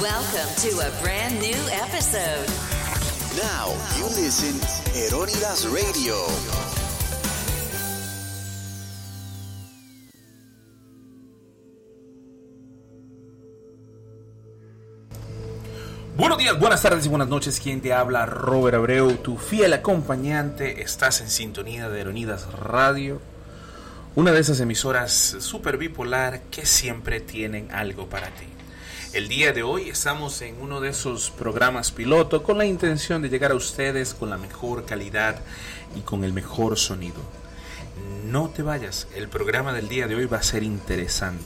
Welcome to a brand new episode. Now you listen Eronidas Radio. Buenos días, buenas tardes y buenas noches. Quien te habla, Robert Abreu, tu fiel acompañante. Estás en sintonía de Eronidas Radio, una de esas emisoras super bipolar que siempre tienen algo para ti. El día de hoy estamos en uno de esos programas piloto con la intención de llegar a ustedes con la mejor calidad y con el mejor sonido. No te vayas, el programa del día de hoy va a ser interesante.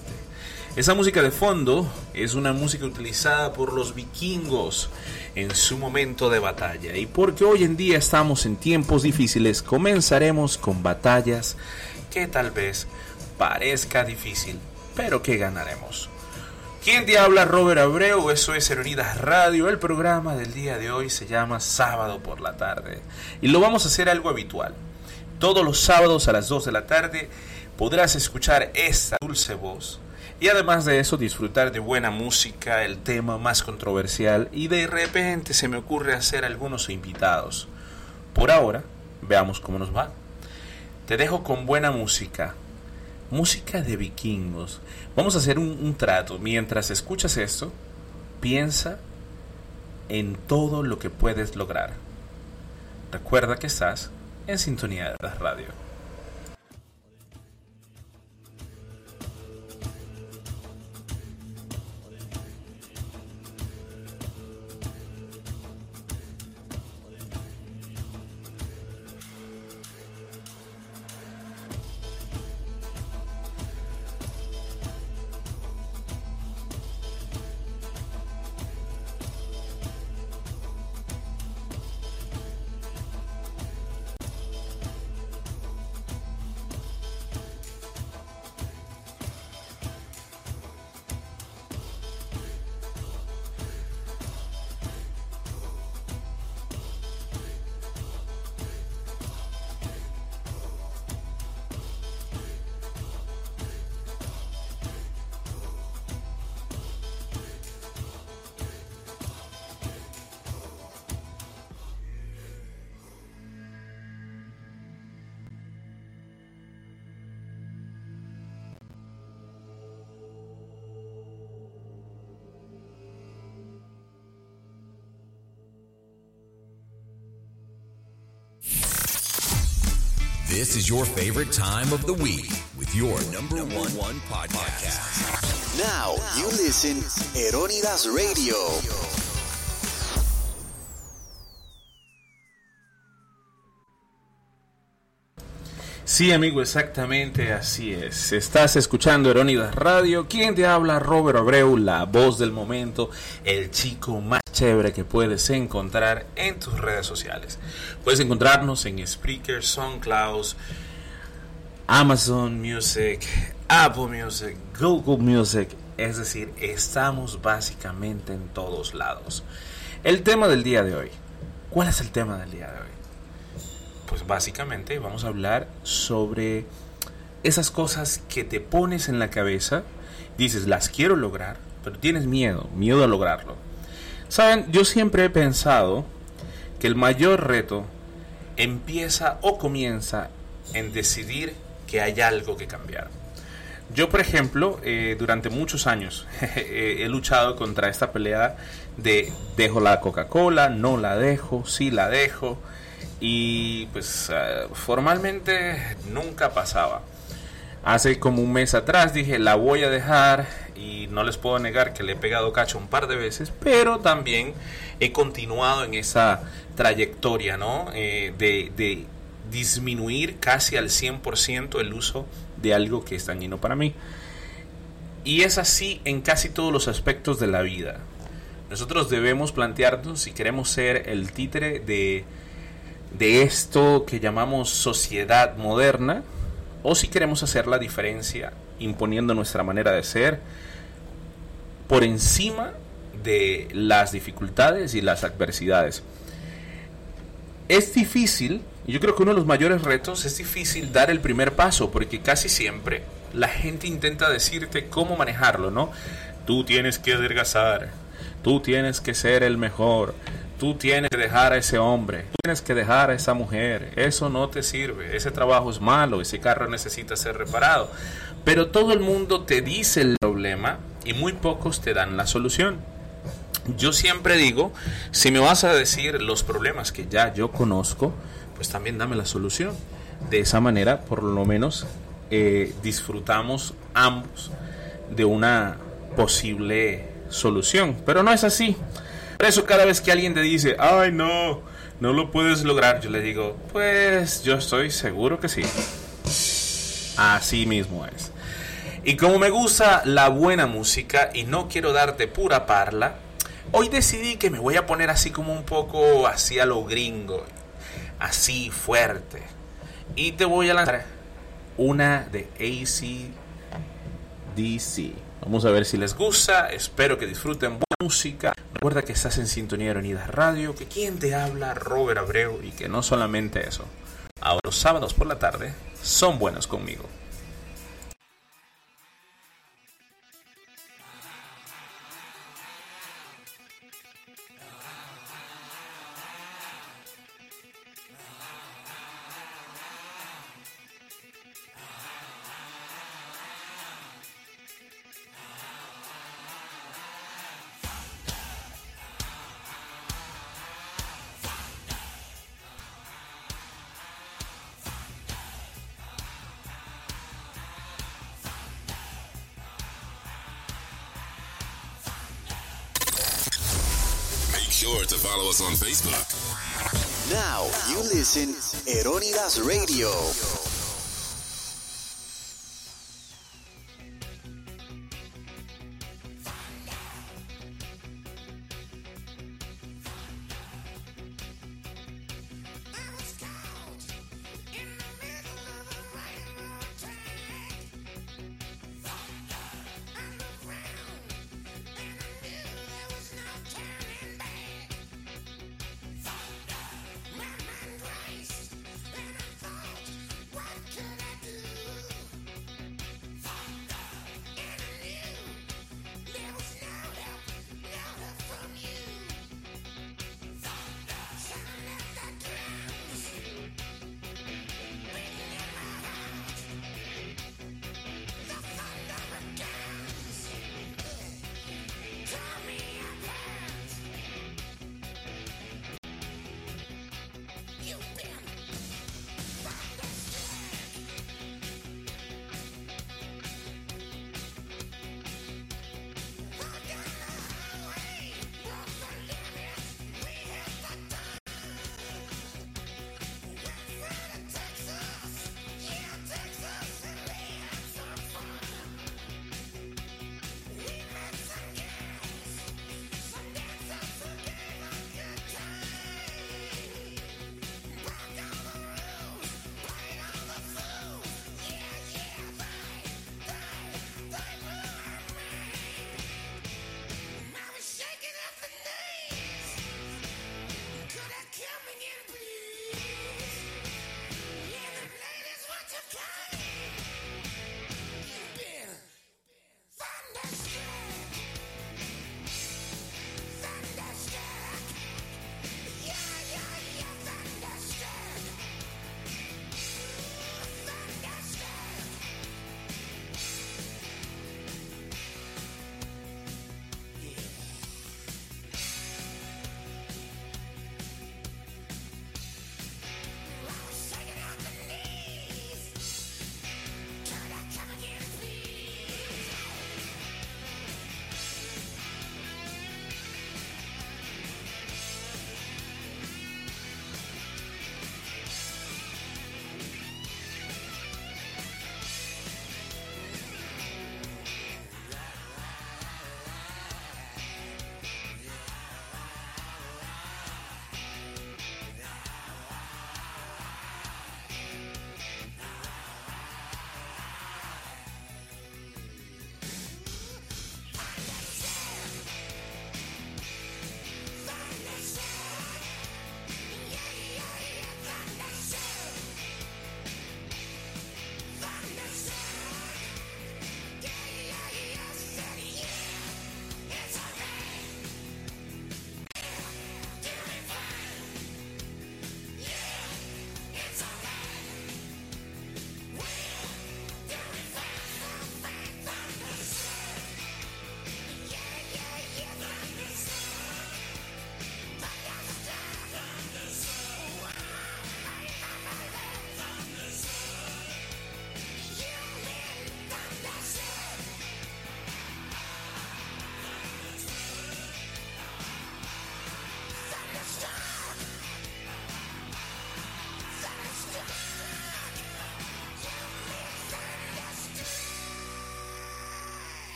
Esa música de fondo es una música utilizada por los vikingos en su momento de batalla. Y porque hoy en día estamos en tiempos difíciles, comenzaremos con batallas que tal vez parezca difícil, pero que ganaremos. ¿Quién te habla? Robert Abreu, eso es Heronidas Radio. El programa del día de hoy se llama Sábado por la tarde. Y lo vamos a hacer algo habitual. Todos los sábados a las 2 de la tarde podrás escuchar esta dulce voz y además de eso disfrutar de buena música, el tema más controversial y de repente se me ocurre hacer algunos invitados. Por ahora, veamos cómo nos va. Te dejo con buena música, música de vikingos. Vamos a hacer un, trato. Mientras escuchas esto, piensa en todo lo que puedes lograr. Recuerda que estás en sintonía de la radio. This is your favorite time of the week with your number one, one podcast. Now you listen Eronidas Radio. Sí, amigo, exactamente así es. Estás escuchando Erónidas Radio. ¿Quién te habla? Robert Abreu, la voz del momento, el chico más chévere que puedes encontrar en tus redes sociales. Puedes encontrarnos en Spreaker, SoundCloud, Amazon Music, Apple Music, Google Music. Es decir, estamos básicamente en todos lados. El tema del día de hoy. ¿Cuál es el tema del día de hoy? Pues básicamente vamos a hablar sobre esas cosas que te pones en la cabeza, dices, las quiero lograr, pero tienes miedo, miedo a lograrlo. Saben, yo siempre he pensado que el mayor reto empieza o comienza en decidir que hay algo que cambiar. Yo, por ejemplo, eh, durante muchos años he luchado contra esta pelea de dejo la Coca-Cola, no la dejo, sí la dejo y pues uh, formalmente nunca pasaba. Hace como un mes atrás dije la voy a dejar y no les puedo negar que le he pegado cacho un par de veces, pero también he continuado en esa trayectoria, ¿no? Eh, de, de, disminuir casi al 100% el uso de algo que es dañino para mí. Y es así en casi todos los aspectos de la vida. Nosotros debemos plantearnos si queremos ser el títere de de esto que llamamos sociedad moderna o si queremos hacer la diferencia imponiendo nuestra manera de ser por encima de las dificultades y las adversidades. Es difícil, yo creo que uno de los mayores retos es difícil dar el primer paso porque casi siempre la gente intenta decirte cómo manejarlo, ¿no? Tú tienes que adelgazar, Tú tienes que ser el mejor. Tú tienes que dejar a ese hombre. Tienes que dejar a esa mujer. Eso no te sirve. Ese trabajo es malo. Ese carro necesita ser reparado. Pero todo el mundo te dice el problema y muy pocos te dan la solución. Yo siempre digo, si me vas a decir los problemas que ya yo conozco, pues también dame la solución. De esa manera, por lo menos, eh, disfrutamos ambos de una posible solución. Pero no es así. Por eso cada vez que alguien te dice, ay no, no lo puedes lograr, yo le digo, pues yo estoy seguro que sí. Así mismo es. Y como me gusta la buena música y no quiero darte pura parla, hoy decidí que me voy a poner así como un poco así a lo gringo, así fuerte. Y te voy a lanzar una de ACDC. Vamos a ver si les gusta, espero que disfruten buena música. Recuerda que estás en Sintonía Unidas Radio, que quien te habla, Robert Abreu, y que no solamente eso. Ahora los sábados por la tarde son buenos conmigo. Us on Facebook. Now you listen Eronidas Radio.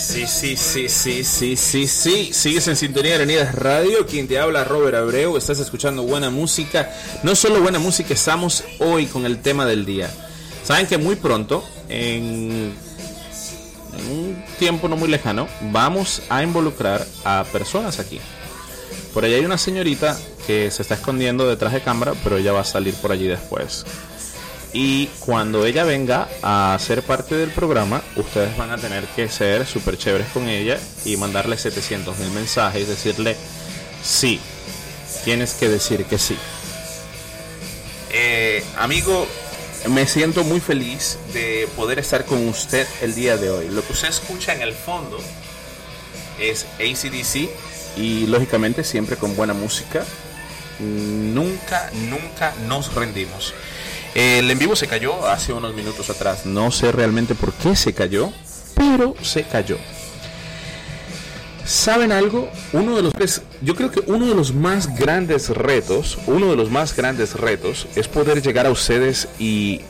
Sí, sí, sí, sí, sí, sí, sí. Sigues en sintonía de Avenidas Radio. Quien te habla, Robert Abreu. Estás escuchando buena música. No solo buena música, estamos hoy con el tema del día. Saben que muy pronto, en, en un tiempo no muy lejano, vamos a involucrar a personas aquí. Por allá hay una señorita que se está escondiendo detrás de cámara, pero ella va a salir por allí después. Y cuando ella venga a ser parte del programa, ustedes van a tener que ser súper chéveres con ella y mandarle 700 mil mensajes, decirle sí. Tienes que decir que sí. Eh, amigo, me siento muy feliz de poder estar con usted el día de hoy. Lo que usted escucha en el fondo es ACDC y lógicamente siempre con buena música. Nunca, nunca nos rendimos. El en vivo se cayó hace unos minutos atrás. No sé realmente por qué se cayó, pero se cayó. ¿Saben algo? Uno de los yo creo que uno de los más grandes retos, uno de los más grandes retos es poder llegar a ustedes y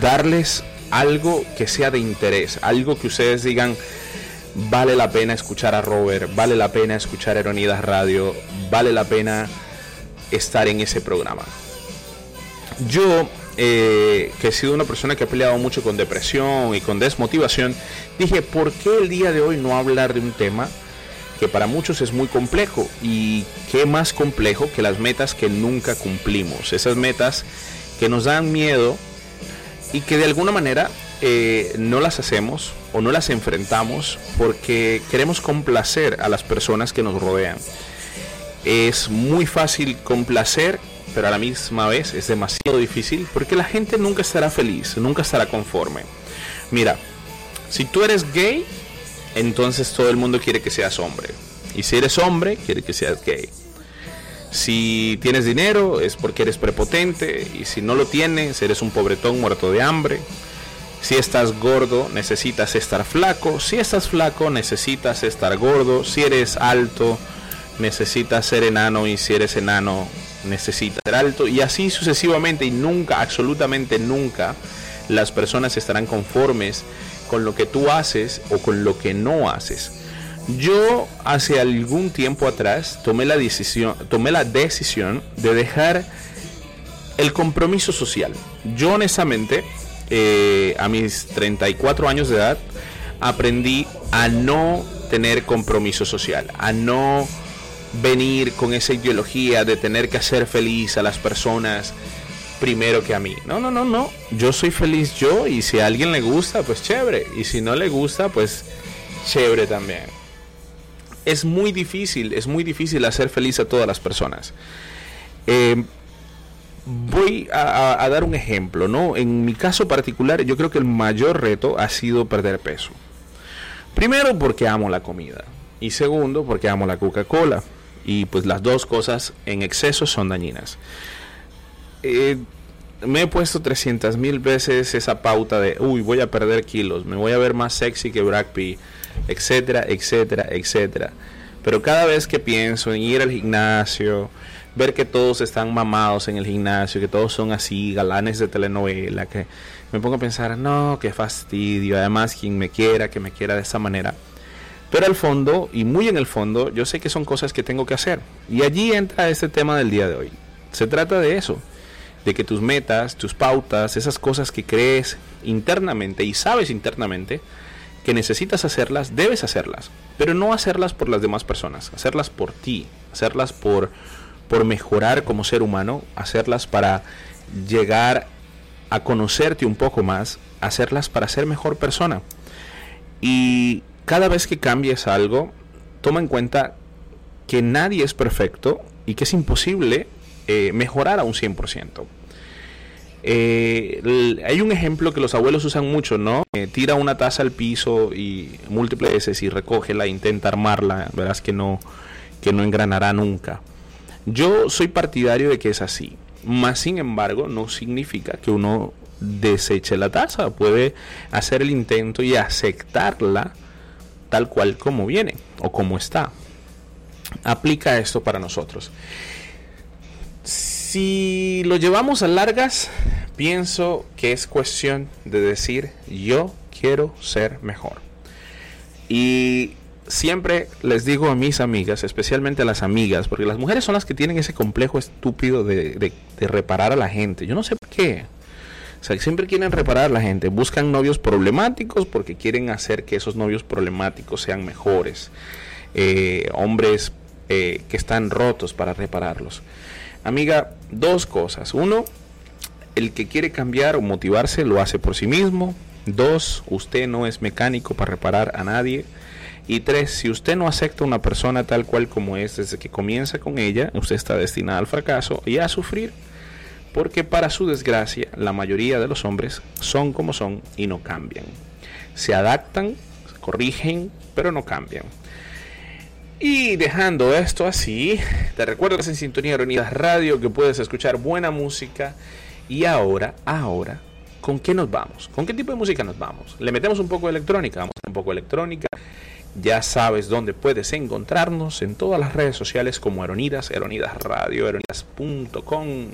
darles algo que sea de interés, algo que ustedes digan vale la pena escuchar a Robert, vale la pena escuchar Eronidas Radio, vale la pena estar en ese programa. Yo, eh, que he sido una persona que ha peleado mucho con depresión y con desmotivación, dije, ¿por qué el día de hoy no hablar de un tema que para muchos es muy complejo? Y qué más complejo que las metas que nunca cumplimos, esas metas que nos dan miedo y que de alguna manera eh, no las hacemos o no las enfrentamos porque queremos complacer a las personas que nos rodean. Es muy fácil complacer pero a la misma vez es demasiado difícil porque la gente nunca estará feliz, nunca estará conforme. Mira, si tú eres gay, entonces todo el mundo quiere que seas hombre. Y si eres hombre, quiere que seas gay. Si tienes dinero es porque eres prepotente y si no lo tienes eres un pobretón muerto de hambre. Si estás gordo necesitas estar flaco. Si estás flaco necesitas estar gordo. Si eres alto necesitas ser enano y si eres enano necesita ser alto y así sucesivamente y nunca, absolutamente nunca, las personas estarán conformes con lo que tú haces o con lo que no haces. Yo hace algún tiempo atrás tomé la decisión, tomé la decisión de dejar el compromiso social. Yo honestamente, eh, a mis 34 años de edad, aprendí a no tener compromiso social, a no venir con esa ideología de tener que hacer feliz a las personas primero que a mí. No, no, no, no. Yo soy feliz yo y si a alguien le gusta, pues chévere. Y si no le gusta, pues chévere también. Es muy difícil, es muy difícil hacer feliz a todas las personas. Eh, voy a, a, dar un ejemplo, ¿no? En mi caso particular, yo creo que el mayor reto ha sido perder peso. Primero porque amo la comida. Y segundo porque amo la Coca-Cola y pues las dos cosas en exceso son dañinas. Eh, me he puesto 300 mil veces esa pauta de, uy, voy a perder kilos, me voy a ver más sexy que Brad Pitt, etcétera, etcétera, etcétera. Pero cada vez que pienso en ir al gimnasio, ver que todos están mamados en el gimnasio, que todos son así, galanes de telenovela, que me pongo a pensar, no, qué fastidio, además quien me quiera, que me quiera de esa manera. Pero al fondo, y muy en el fondo, yo sé que son cosas que tengo que hacer. Y allí entra este tema del día de hoy. Se trata de eso, de que tus metas, tus pautas, esas cosas que crees internamente y sabes internamente que necesitas hacerlas, debes hacerlas. Pero no hacerlas por las demás personas, hacerlas por ti, hacerlas por, por mejorar como ser humano, hacerlas para llegar a conocerte un poco más, hacerlas para ser mejor persona. Y cada vez que cambies algo, toma en cuenta que nadie es perfecto y que es imposible eh, mejorar a un 100%. Eh, hay un ejemplo que los abuelos usan mucho, ¿no? Eh, tira una taza al piso y múltiples veces y recógela, intenta armarla, verás que no, que no engranará nunca. Yo soy partidario de que es así, más sin embargo no significa que uno deseche la taza, puede hacer el intento y aceptarla tal cual como viene o como está. Aplica esto para nosotros. Si lo llevamos a largas, pienso que es cuestión de decir yo quiero ser mejor. Y siempre les digo a mis amigas, especialmente a las amigas, porque las mujeres son las que tienen ese complejo estúpido de, de- de reparar a la gente. Yo no sé por qué. O sea, siempre quieren reparar a la gente. Buscan novios problemáticos porque quieren hacer que esos novios problemáticos sean mejores. Eh, hombres eh, que están rotos para repararlos. Amiga, dos cosas. Uno, el que quiere cambiar o motivarse lo hace por sí mismo. Dos, usted no es mecánico para reparar a nadie. Y tres, si usted no acepta a una persona tal cual como es desde que comienza con ella, usted está destinado al fracaso y a sufrir. Porque para su desgracia, la mayoría de los hombres son como son y no cambian. Se adaptan, se corrigen, pero no cambian. Y dejando esto así, te recuerdo que en Sintonía Radio, que puedes escuchar buena música. Y ahora, ahora, ¿con qué nos vamos? ¿Con qué tipo de música nos vamos? Le metemos un poco de electrónica, vamos a un poco de electrónica. Ya sabes dónde puedes encontrarnos en todas las redes sociales como Eronidas, Eronidas Radio, eronidas.com,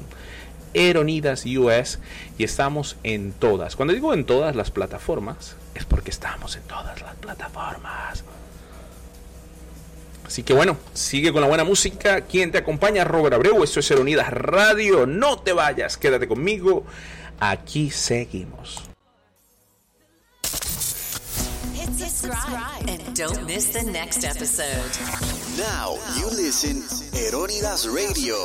Eronidas US y estamos en todas. Cuando digo en todas las plataformas, es porque estamos en todas las plataformas. Así que bueno, sigue con la buena música. ¿Quién te acompaña? Robert Abreu. Esto es Eronidas Radio. No te vayas, quédate conmigo. Aquí seguimos. Hit subscribe and don't miss the next episode. Now you listen Eronidas Radio.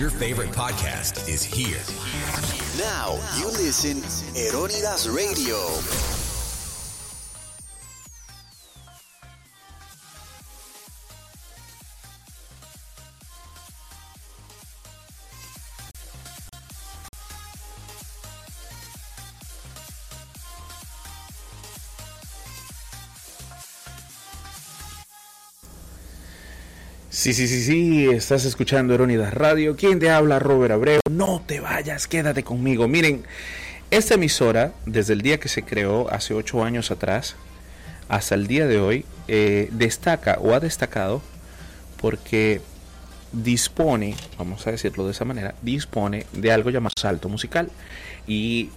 Your favorite podcast is here. Now you listen Eronidas Radio. Sí, sí, sí, sí, estás escuchando Eronidas Radio. ¿Quién te habla? Robert Abreu. No te vayas, quédate conmigo. Miren, esta emisora, desde el día que se creó, hace ocho años atrás, hasta el día de hoy, eh, destaca o ha destacado porque dispone, vamos a decirlo de esa manera, dispone de algo llamado salto musical. Y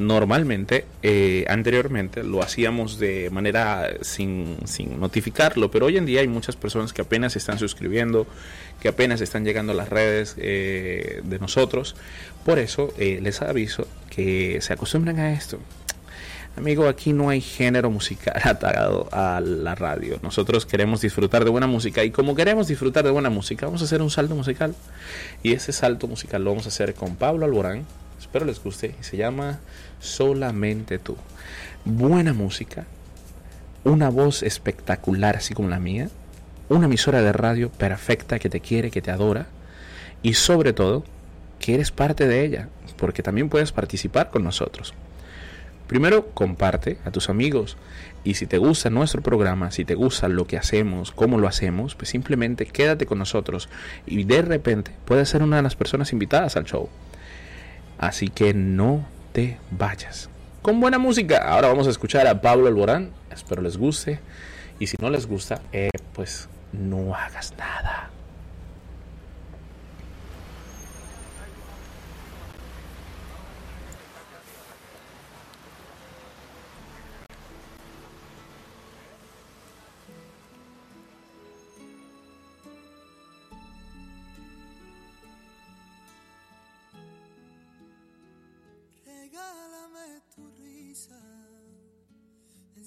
normalmente, eh, anteriormente, lo hacíamos de manera sin, sin notificarlo, pero hoy en día hay muchas personas que apenas están suscribiendo, que apenas están llegando a las redes eh, de nosotros. Por eso eh, les aviso que se acostumbren a esto. Amigo, aquí no hay género musical atado a la radio. Nosotros queremos disfrutar de buena música y como queremos disfrutar de buena música, vamos a hacer un salto musical. Y ese salto musical lo vamos a hacer con Pablo Alborán. Espero les guste. Se llama Solamente tú. Buena música, una voz espectacular así como la mía, una emisora de radio perfecta que te quiere, que te adora y sobre todo que eres parte de ella, porque también puedes participar con nosotros. Primero, comparte a tus amigos. Y si te gusta nuestro programa, si te gusta lo que hacemos, cómo lo hacemos, pues simplemente quédate con nosotros y de repente puedes ser una de las personas invitadas al show. Así que no te vayas. Con buena música. Ahora vamos a escuchar a Pablo Alborán. Espero les guste. Y si no les gusta, eh, pues no hagas nada.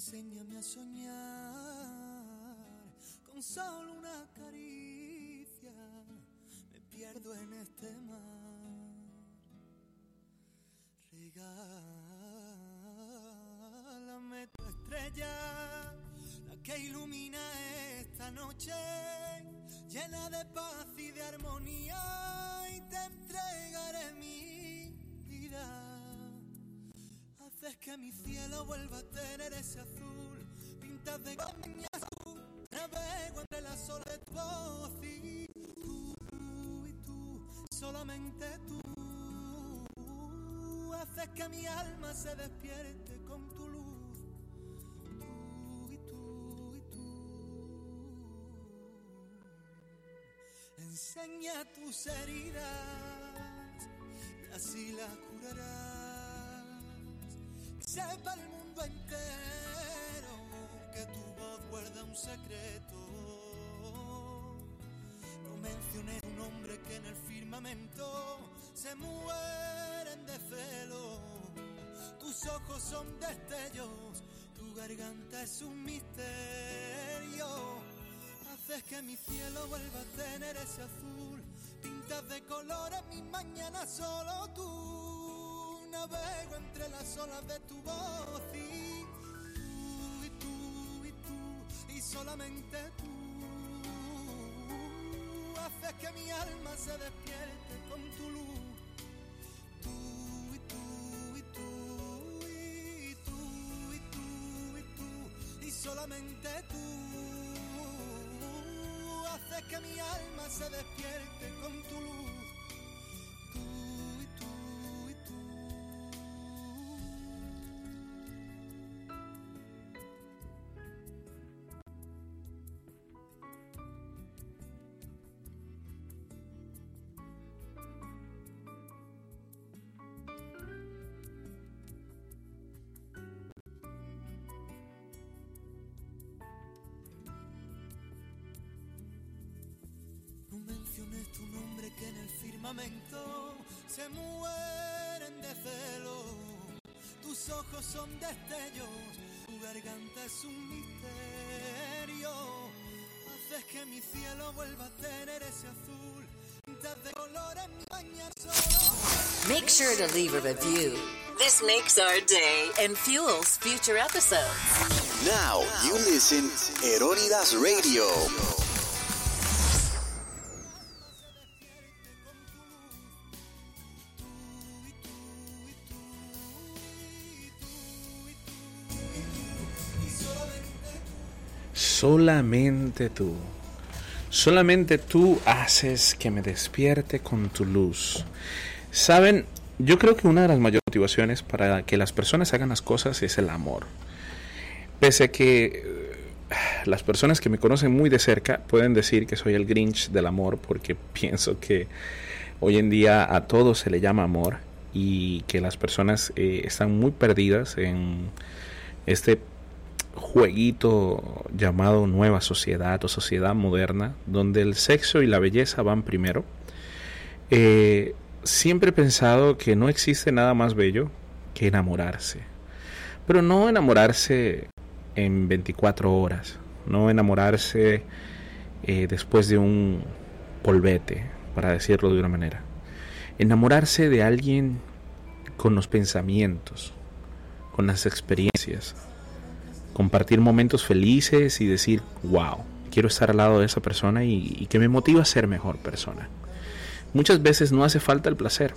Enséñame a soñar con solo una caricia. Me pierdo en este mar. Regálame tu estrella, la que ilumina esta noche, llena de paz y de armonía, que mi cielo vuelva a tener ese azul, pintas de caña azul, navego entre las olas de tu voz y tú y tú, solamente tú. Haces que mi alma se despierte con tu luz, tú y tú y tú. Enseña tus heridas y así las curarás. Sepa el mundo entero que tu voz guarda un secreto. No mencioné un nombre que en el firmamento se mueren de celo. Tus ojos son destellos, tu garganta es un misterio. Haces que mi cielo vuelva a tener ese azul. Pintas de colores mi mañana solo tú. Navego entre las olas de tu voz y tú y tú y tú y solamente tú. Haces que mi alma se despierte con tu luz. Tú y tú y tú y tú y tú y tú y solamente tú haces que mi alma se despierte con tu luz. Menciones tu nombre que en el firmamento se mueren de celo. Tus ojos son destellos, tu garganta es un misterio. Haces que mi cielo vuelva a tener ese azul. De colores mi mañana solo. Make sure to leave a review. This makes our day and fuels future episodes. Now you listen Eronidas Radio. Solamente tú. Solamente tú haces que me despierte con tu luz. Saben, yo creo que una de las mayores motivaciones para que las personas hagan las cosas es el amor. Pese a que eh, las personas que me conocen muy de cerca pueden decir que soy el Grinch del amor porque pienso que hoy en día a todo se le llama amor y que las personas eh, están muy perdidas en este jueguito llamado nueva sociedad o sociedad moderna, donde el sexo y la belleza van primero. Eh, siempre he pensado que no existe nada más bello que enamorarse. Pero no enamorarse en 24 horas, no enamorarse eh, después de un polvete, para decirlo de una manera. Enamorarse de alguien con los pensamientos, con las experiencias, compartir momentos felices y decir, wow, quiero estar al lado de esa persona y, y que me motiva a ser mejor persona. Muchas veces no hace falta el placer.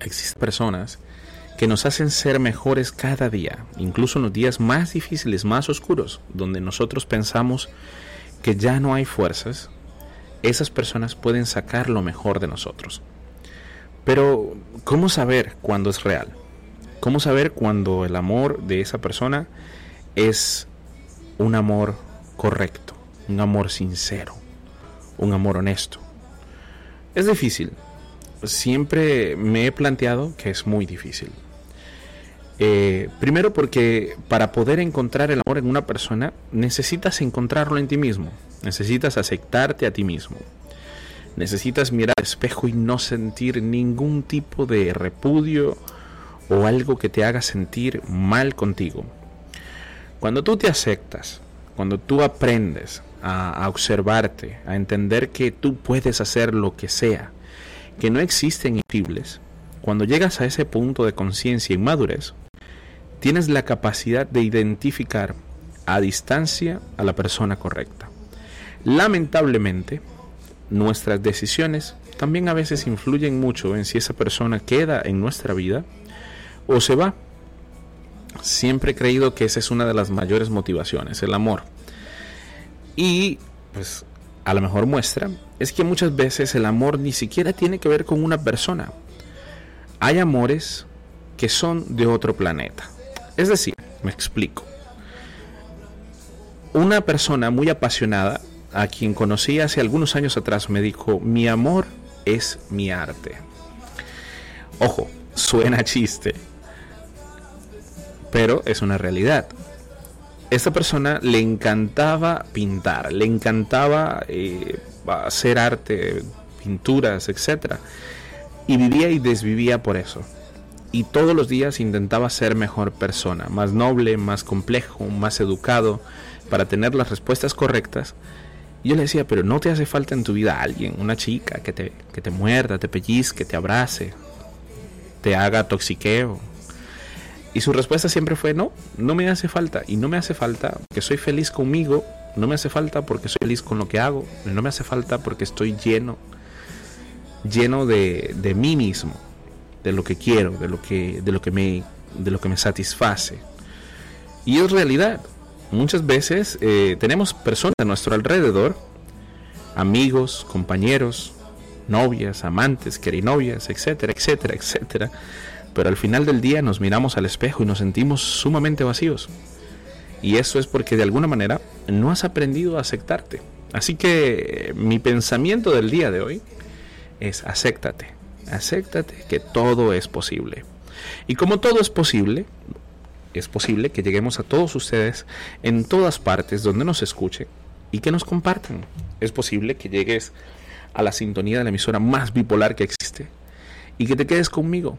Existen personas que nos hacen ser mejores cada día, incluso en los días más difíciles, más oscuros, donde nosotros pensamos que ya no hay fuerzas, esas personas pueden sacar lo mejor de nosotros. Pero, ¿cómo saber cuándo es real? ¿Cómo saber cuando el amor de esa persona es un amor correcto, un amor sincero, un amor honesto? Es difícil. Siempre me he planteado que es muy difícil. Eh, primero porque para poder encontrar el amor en una persona necesitas encontrarlo en ti mismo, necesitas aceptarte a ti mismo, necesitas mirar al espejo y no sentir ningún tipo de repudio o algo que te haga sentir mal contigo. Cuando tú te aceptas, cuando tú aprendes a, observarte, a entender que tú puedes hacer lo que sea, que no existen imposibles, cuando llegas a ese punto de conciencia y madurez, tienes la capacidad de identificar a distancia a la persona correcta. Lamentablemente, nuestras decisiones también a veces influyen mucho en si esa persona queda en nuestra vida o se va. Siempre he creído que esa es una de las mayores motivaciones, el amor. Y pues a la mejor muestra es que muchas veces el amor ni siquiera tiene que ver con una persona. Hay amores que son de otro planeta. Es decir, me explico. Una persona muy apasionada, a quien conocí hace algunos años atrás, me dijo, mi amor es mi arte. Ojo, suena chiste, pero es una realidad. Esta persona le encantaba pintar, le encantaba eh, hacer arte, pinturas, etc. Y vivía y desvivía por eso y todos los días intentaba ser mejor persona, más noble, más complejo, más educado, para tener las respuestas correctas. Yo le decía, pero no te hace falta en tu vida alguien, una chica que te, que te muerda, te pellizque, te abrace, te haga toxiqueo. Y su respuesta siempre fue, no, no me hace falta. Y no me hace falta porque soy feliz conmigo, no me hace falta porque soy feliz con lo que hago, no me hace falta porque estoy lleno, lleno de, de mí mismo de lo que quiero, de lo que, de lo que, me, de lo que me satisface. Y es realidad. Muchas veces eh, tenemos personas a nuestro alrededor, amigos, compañeros, novias, amantes, querinovias, etcétera, etcétera, etcétera. Pero al final del día nos miramos al espejo y nos sentimos sumamente vacíos. Y eso es porque de alguna manera no has aprendido a aceptarte. Así que mi pensamiento del día de hoy es acéptate acéptate que todo es posible. Y como todo es posible, es posible que lleguemos a todos ustedes en todas partes donde nos escuchen y que nos compartan. Es posible que llegues a la sintonía de la emisora más bipolar que existe y que te quedes conmigo,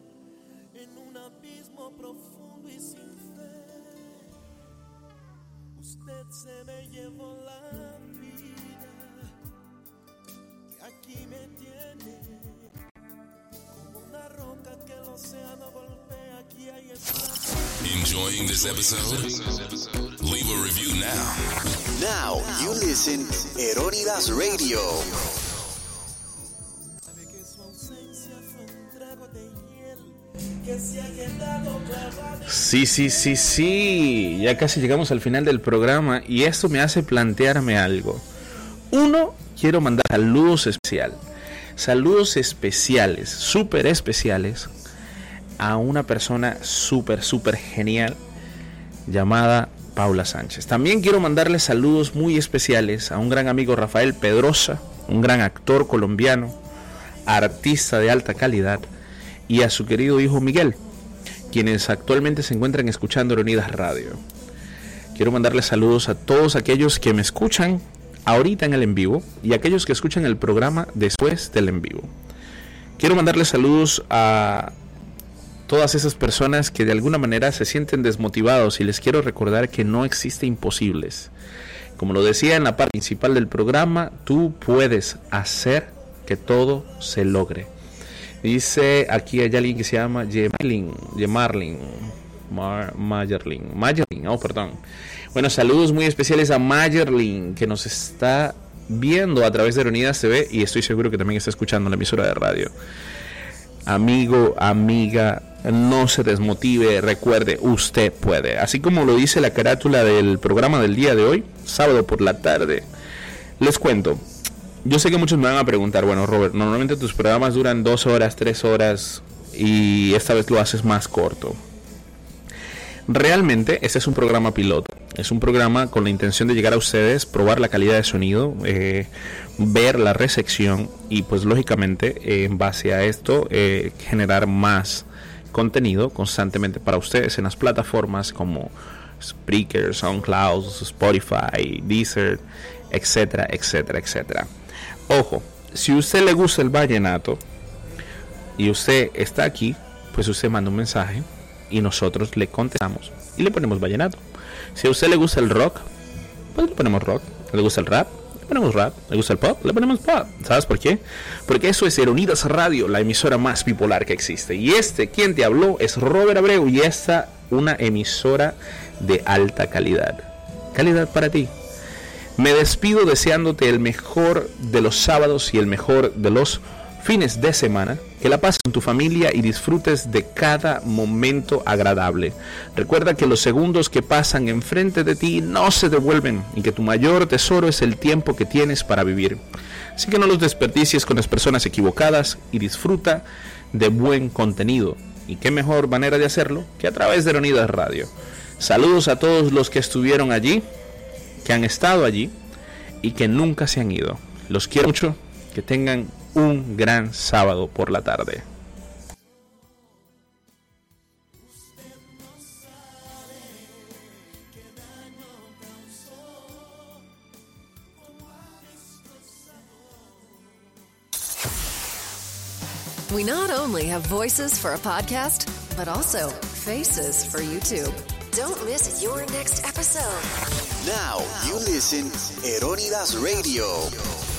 en un abismo profundo y sin fe. Usted se me llevó la vida y aquí me tiene como una roca que el océano golpea. Aquí hay. Enjoying this episode? Leave a review now. Now you listen Eronidas Radio. Sí, sí, sí, sí. Ya casi llegamos al final del programa y esto me hace plantearme algo. Uno, quiero mandar saludos especiales. Saludos especiales, súper especiales, a una persona súper, súper genial llamada Paula Sánchez. También quiero mandarle saludos muy especiales a un gran amigo Rafael Pedrosa, un gran actor colombiano, artista de alta calidad, y a su querido hijo Miguel, quienes actualmente se encuentran escuchando Reunidas Radio. Quiero mandarle saludos a todos aquellos que me escuchan ahorita en el en vivo y aquellos que escuchan el programa después del en vivo. Quiero mandarle saludos a todas esas personas que de alguna manera se sienten desmotivados y les quiero recordar que no existe imposibles. Como lo decía en la parte principal del programa, tú puedes hacer que todo se logre. Dice aquí hay alguien que se llama Yemarlin, Yemarlin, Mayerlin, Mayerlin, oh perdón. Bueno, saludos muy especiales a Mayerlin que nos está viendo a través de Reunidas TV y estoy seguro que también está escuchando la emisora de radio. Amigo, amiga, no se desmotive, recuerde, usted puede. Así como lo dice la carátula del programa del día de hoy, sábado por la tarde. Les cuento, yo sé que muchos me van a preguntar, bueno, Robert, normalmente tus programas duran dos horas, tres horas y esta vez lo haces más corto. Realmente este es un programa piloto. Es un programa con la intención de llegar a ustedes, probar la calidad de sonido, eh, ver la recepción y pues lógicamente eh, en base a esto eh, generar más contenido constantemente para ustedes en las plataformas como Spreaker, SoundCloud, Spotify, Deezer, etcétera, etcétera, etcétera. Ojo, si usted le gusta el vallenato y usted está aquí, pues usted manda un mensaje y nosotros le contestamos y le ponemos vallenato. Si a usted le gusta el rock, pues le ponemos rock. ¿Le gusta el rap? Le ponemos rap. ¿Le gusta el pop? Le ponemos pop. ¿Sabes por qué? Porque eso es Eronidas Radio, la emisora más bipolar que existe. Y este, quien te habló, es Robert Abreu y esta una emisora de alta calidad. Calidad para ti. Me despido deseándote el mejor de los sábados y el mejor de los fines de semana, que la pases con tu familia y disfrutes de cada momento agradable. Recuerda que los segundos que pasan enfrente de ti no se devuelven y que tu mayor tesoro es el tiempo que tienes para vivir. Así que no los desperdicies con las personas equivocadas y disfruta de buen contenido. Y qué mejor manera de hacerlo que a través de Unidas Radio. Saludos a todos los que estuvieron allí, que han estado allí y que nunca se han ido. Los quiero mucho, que tengan un gran sábado por la tarde. We not only have voices for a podcast, but also faces for YouTube. Don't miss your next episode. Now you listen Eronidas Radio.